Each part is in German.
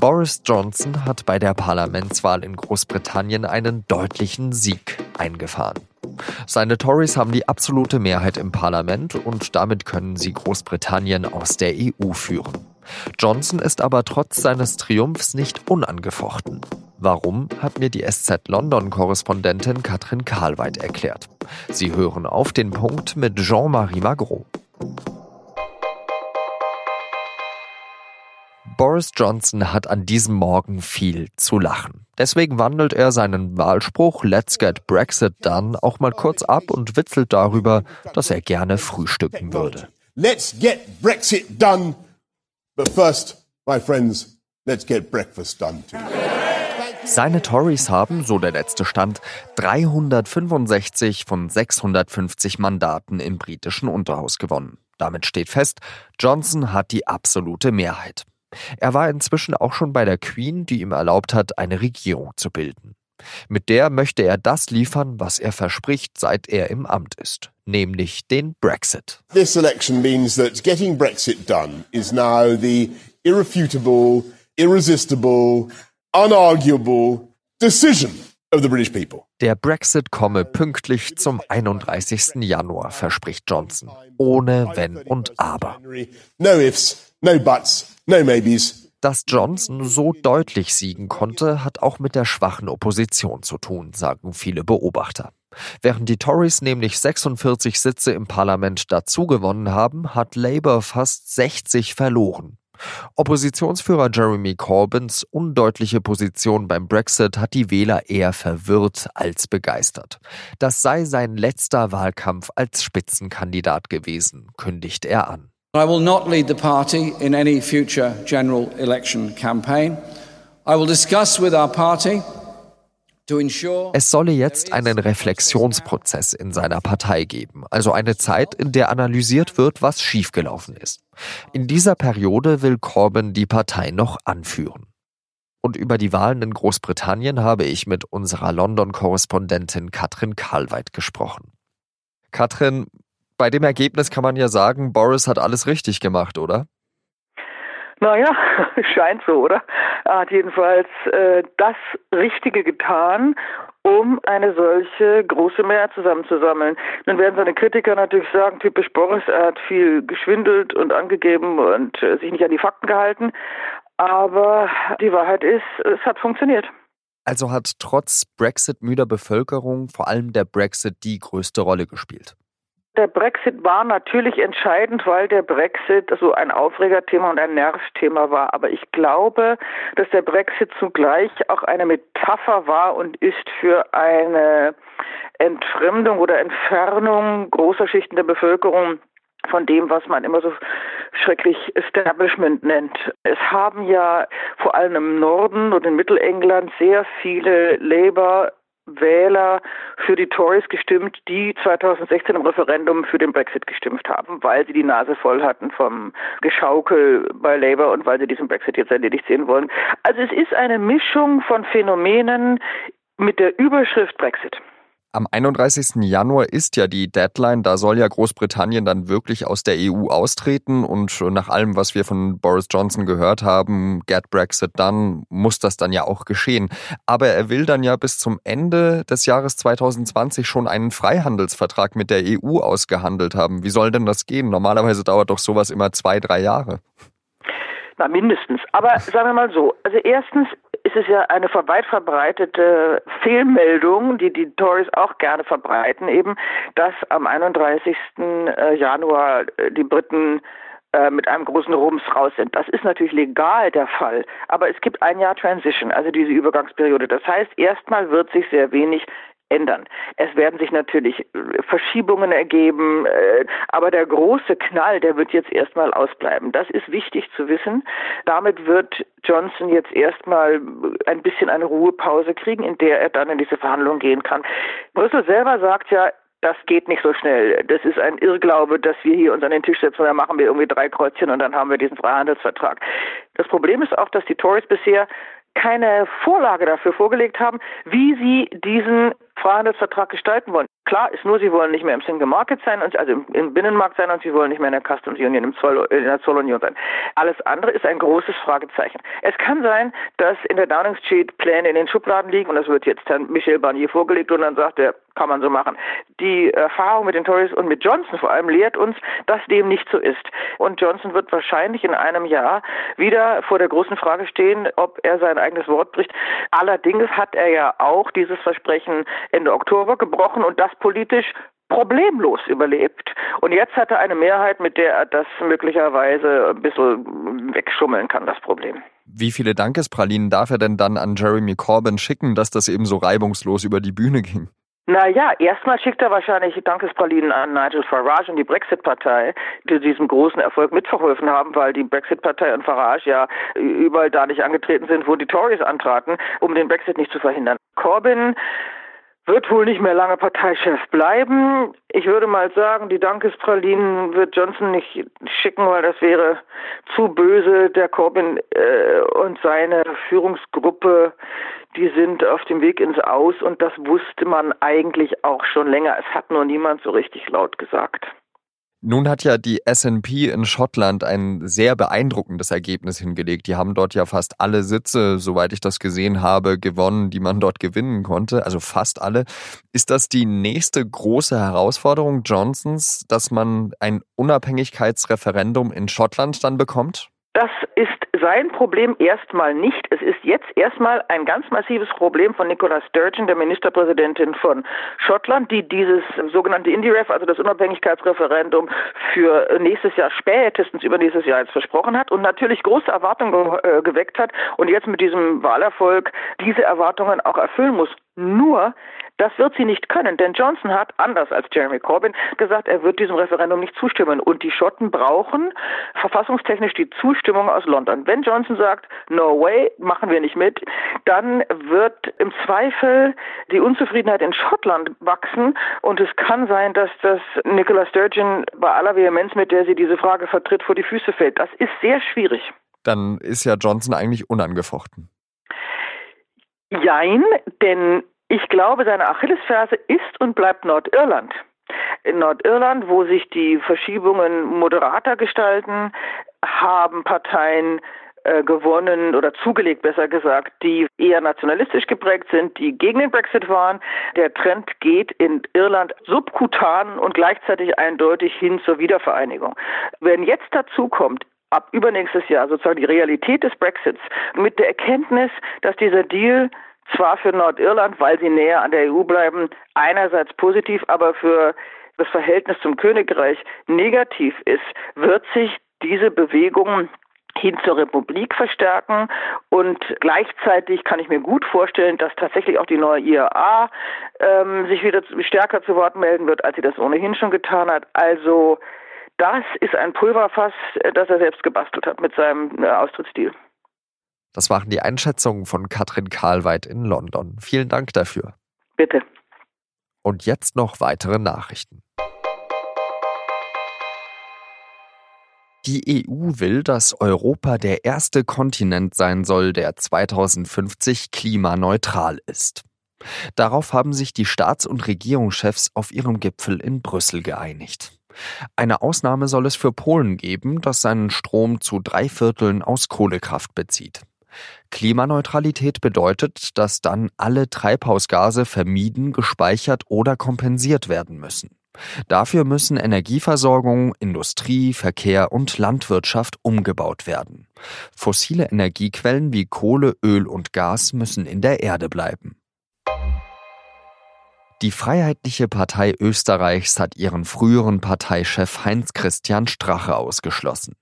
Boris Johnson hat bei der Parlamentswahl in Großbritannien einen deutlichen Sieg eingefahren. Seine Tories haben die absolute Mehrheit im Parlament und damit können sie Großbritannien aus der EU führen. Johnson ist aber trotz seines Triumphs nicht unangefochten. Warum, hat mir die SZ London-Korrespondentin Katrin Karlweit erklärt. Sie hören auf den Punkt mit Jean-Marie Magro. Boris Johnson hat an diesem Morgen viel zu lachen. Deswegen wandelt er seinen Wahlspruch Let's get Brexit done auch mal kurz ab und witzelt darüber, dass er gerne frühstücken würde. Let's get Brexit done. But first, my friends, let's get breakfast done too. Seine Tories haben, so der letzte Stand, 365 von 650 Mandaten im britischen Unterhaus gewonnen. Damit steht fest, Johnson hat die absolute Mehrheit. Er war inzwischen auch schon bei der Queen, die ihm erlaubt hat, eine Regierung zu bilden. Mit der möchte er das liefern, was er verspricht, seit er im Amt ist, nämlich den Brexit. This election means that getting Brexit done is now the irrefutable, irresistible, unarguable decision of the British people. Der Brexit komme pünktlich zum 31. Januar, verspricht Johnson, ohne Wenn und Aber. No ifs, no buts, no maybes. Dass Johnson so deutlich siegen konnte, hat auch mit der schwachen Opposition zu tun, sagen viele Beobachter. Während die Tories nämlich 46 Sitze im Parlament dazugewonnen haben, hat Labour fast 60 verloren. Oppositionsführer Jeremy Corbyns undeutliche Position beim Brexit hat die Wähler eher verwirrt als begeistert. Das sei sein letzter Wahlkampf als Spitzenkandidat gewesen, kündigt er an. I will not lead the party in any future general election campaign. I will discuss with our party es solle jetzt einen Reflexionsprozess in seiner Partei geben, also eine Zeit, in der analysiert wird, was schiefgelaufen ist. In dieser Periode will Corbyn die Partei noch anführen. Und über die Wahlen in Großbritannien habe ich mit unserer London-Korrespondentin Katrin Karlweit gesprochen. Katrin, bei dem Ergebnis kann man ja sagen, Boris hat alles richtig gemacht, oder? Naja, scheint so, oder? Er hat jedenfalls äh, das Richtige getan, um eine solche große Mehrheit zusammenzusammeln. Nun werden seine Kritiker natürlich sagen, typisch Boris, er hat viel geschwindelt und angegeben und äh, sich nicht an die Fakten gehalten. Aber die Wahrheit ist, es hat funktioniert. Also hat trotz Brexit-müder Bevölkerung vor allem der Brexit die größte Rolle gespielt. Der Brexit war natürlich entscheidend, weil der Brexit so ein Aufregerthema und ein Nervthema war. Aber ich glaube, dass der Brexit zugleich auch eine Metapher war und ist für eine Entfremdung oder Entfernung großer Schichten der Bevölkerung von dem, was man immer so schrecklich Establishment nennt. Es haben ja vor allem im Norden und in Mittelengland sehr viele Labour Wähler für die Tories gestimmt, die 2016 im Referendum für den Brexit gestimmt haben, weil sie die Nase voll hatten vom Geschaukel bei Labour und weil sie diesen Brexit jetzt erledigt sehen wollen. Also es ist eine Mischung von Phänomenen mit der Überschrift Brexit. Am 31. Januar ist ja die Deadline, da soll ja Großbritannien dann wirklich aus der EU austreten und nach allem, was wir von Boris Johnson gehört haben, get Brexit done, muss das dann ja auch geschehen. Aber er will dann ja bis zum Ende des Jahres 2020 schon einen Freihandelsvertrag mit der EU ausgehandelt haben. Wie soll denn das gehen? Normalerweise dauert doch sowas immer zwei, drei Jahre. Na, mindestens. Aber sagen wir mal so. Also erstens ist es ja eine weit verbreitete Fehlmeldung, die die Tories auch gerne verbreiten, eben, dass am 31. Äh, Januar äh, die Briten äh, mit einem großen Rums raus sind. Das ist natürlich legal der Fall, aber es gibt ein Jahr Transition, also diese Übergangsperiode. Das heißt, erstmal wird sich sehr wenig ändern. Es werden sich natürlich äh, Verschiebungen ergeben, äh, aber der große Knall, der wird jetzt erstmal ausbleiben. Das ist wichtig zu wissen. Damit wird Johnson jetzt erstmal ein bisschen eine Ruhepause kriegen, in der er dann in diese Verhandlungen gehen kann. Brüssel selber sagt ja, das geht nicht so schnell. Das ist ein Irrglaube, dass wir hier uns an den Tisch setzen und dann machen wir irgendwie drei Kreuzchen und dann haben wir diesen Freihandelsvertrag. Das Problem ist auch, dass die Tories bisher keine Vorlage dafür vorgelegt haben, wie sie diesen Freihandelsvertrag gestalten wollen. Klar ist nur, sie wollen nicht mehr im Single Market sein, also im, Binnenmarkt sein und sie wollen nicht mehr in der Customs Union, im Zoll, in der Zollunion sein. Alles andere ist ein großes Fragezeichen. Es kann sein, dass in der Downing Street Pläne in den Schubladen liegen und das wird jetzt Herrn Michel Barnier vorgelegt und dann sagt er, kann man so machen. Die Erfahrung mit den Tories und mit Johnson vor allem lehrt uns, dass dem nicht so ist. Und Johnson wird wahrscheinlich in einem Jahr wieder vor der großen Frage stehen, ob er sein eigenes Wort bricht. Allerdings hat er ja auch dieses Versprechen Ende Oktober gebrochen und das politisch problemlos überlebt. Und jetzt hat er eine Mehrheit, mit der er das möglicherweise ein bisschen wegschummeln kann, das Problem. Wie viele Dankespralinen darf er denn dann an Jeremy Corbyn schicken, dass das eben so reibungslos über die Bühne ging? Naja, erstmal schickt er wahrscheinlich Dankespralinen an Nigel Farage und die Brexit-Partei, die diesem großen Erfolg mitverholfen haben, weil die Brexit-Partei und Farage ja überall da nicht angetreten sind, wo die Tories antraten, um den Brexit nicht zu verhindern. Corbyn wird wohl nicht mehr lange Parteichef bleiben. Ich würde mal sagen, die Dankespralinen wird Johnson nicht schicken, weil das wäre zu böse. Der Corbyn äh, und seine Führungsgruppe, die sind auf dem Weg ins Aus und das wusste man eigentlich auch schon länger. Es hat nur niemand so richtig laut gesagt. Nun hat ja die S&P in Schottland ein sehr beeindruckendes Ergebnis hingelegt. Die haben dort ja fast alle Sitze, soweit ich das gesehen habe, gewonnen, die man dort gewinnen konnte. Also fast alle. Ist das die nächste große Herausforderung Johnsons, dass man ein Unabhängigkeitsreferendum in Schottland dann bekommt? Das ist sein Problem erstmal nicht. Es ist jetzt erstmal ein ganz massives Problem von Nicola Sturgeon, der Ministerpräsidentin von Schottland, die dieses sogenannte IndyRef, also das Unabhängigkeitsreferendum für nächstes Jahr spätestens übernächstes Jahr jetzt versprochen hat und natürlich große Erwartungen äh, geweckt hat und jetzt mit diesem Wahlerfolg diese Erwartungen auch erfüllen muss. Nur, das wird sie nicht können, denn Johnson hat, anders als Jeremy Corbyn, gesagt, er wird diesem Referendum nicht zustimmen. Und die Schotten brauchen verfassungstechnisch die Zustimmung aus London. Wenn Johnson sagt, no way, machen wir nicht mit, dann wird im Zweifel die Unzufriedenheit in Schottland wachsen. Und es kann sein, dass das Nicola Sturgeon bei aller Vehemenz, mit der sie diese Frage vertritt, vor die Füße fällt. Das ist sehr schwierig. Dann ist ja Johnson eigentlich unangefochten. Jein, denn ich glaube, seine Achillesferse ist und bleibt Nordirland. In Nordirland, wo sich die Verschiebungen moderater gestalten, haben Parteien äh, gewonnen oder zugelegt, besser gesagt, die eher nationalistisch geprägt sind, die gegen den Brexit waren. Der Trend geht in Irland subkutan und gleichzeitig eindeutig hin zur Wiedervereinigung. Wenn jetzt dazu kommt, ab übernächstes Jahr sozusagen die Realität des Brexits mit der Erkenntnis, dass dieser Deal zwar für Nordirland, weil sie näher an der EU bleiben, einerseits positiv, aber für das Verhältnis zum Königreich negativ ist, wird sich diese Bewegung hin zur Republik verstärken und gleichzeitig kann ich mir gut vorstellen, dass tatsächlich auch die neue IAA ähm, sich wieder stärker zu Wort melden wird, als sie das ohnehin schon getan hat. Also das ist ein Pulverfass, das er selbst gebastelt hat mit seinem äh, Austrittsdeal. Das waren die Einschätzungen von Katrin Karlweit in London. Vielen Dank dafür. Bitte. Und jetzt noch weitere Nachrichten. Die EU will, dass Europa der erste Kontinent sein soll, der 2050 klimaneutral ist. Darauf haben sich die Staats- und Regierungschefs auf ihrem Gipfel in Brüssel geeinigt. Eine Ausnahme soll es für Polen geben, das seinen Strom zu drei Vierteln aus Kohlekraft bezieht. Klimaneutralität bedeutet, dass dann alle Treibhausgase vermieden, gespeichert oder kompensiert werden müssen. Dafür müssen Energieversorgung, Industrie, Verkehr und Landwirtschaft umgebaut werden. Fossile Energiequellen wie Kohle, Öl und Gas müssen in der Erde bleiben. Die Freiheitliche Partei Österreichs hat ihren früheren Parteichef Heinz Christian Strache ausgeschlossen.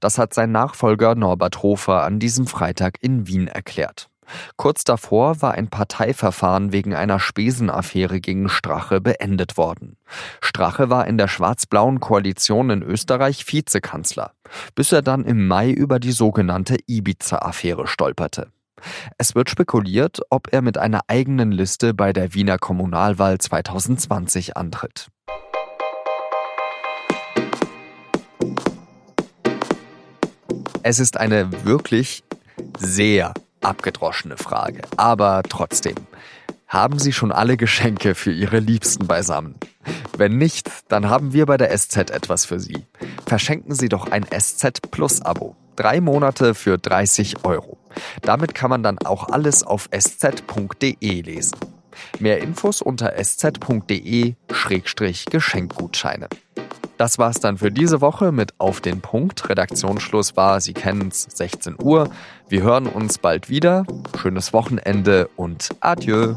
Das hat sein Nachfolger Norbert Hofer an diesem Freitag in Wien erklärt. Kurz davor war ein Parteiverfahren wegen einer Spesenaffäre gegen Strache beendet worden. Strache war in der schwarz-blauen Koalition in Österreich Vizekanzler, bis er dann im Mai über die sogenannte Ibiza-Affäre stolperte. Es wird spekuliert, ob er mit einer eigenen Liste bei der Wiener Kommunalwahl 2020 antritt. Es ist eine wirklich sehr abgedroschene Frage, aber trotzdem. Haben Sie schon alle Geschenke für Ihre Liebsten beisammen? Wenn nicht, dann haben wir bei der SZ etwas für Sie. Verschenken Sie doch ein SZ Plus Abo. Drei Monate für 30 Euro. Damit kann man dann auch alles auf sz.de lesen. Mehr Infos unter sz.de-geschenkgutscheine. Das war's dann für diese Woche mit Auf den Punkt. Redaktionsschluss war, Sie kennen's, 16 Uhr. Wir hören uns bald wieder. Schönes Wochenende und adieu.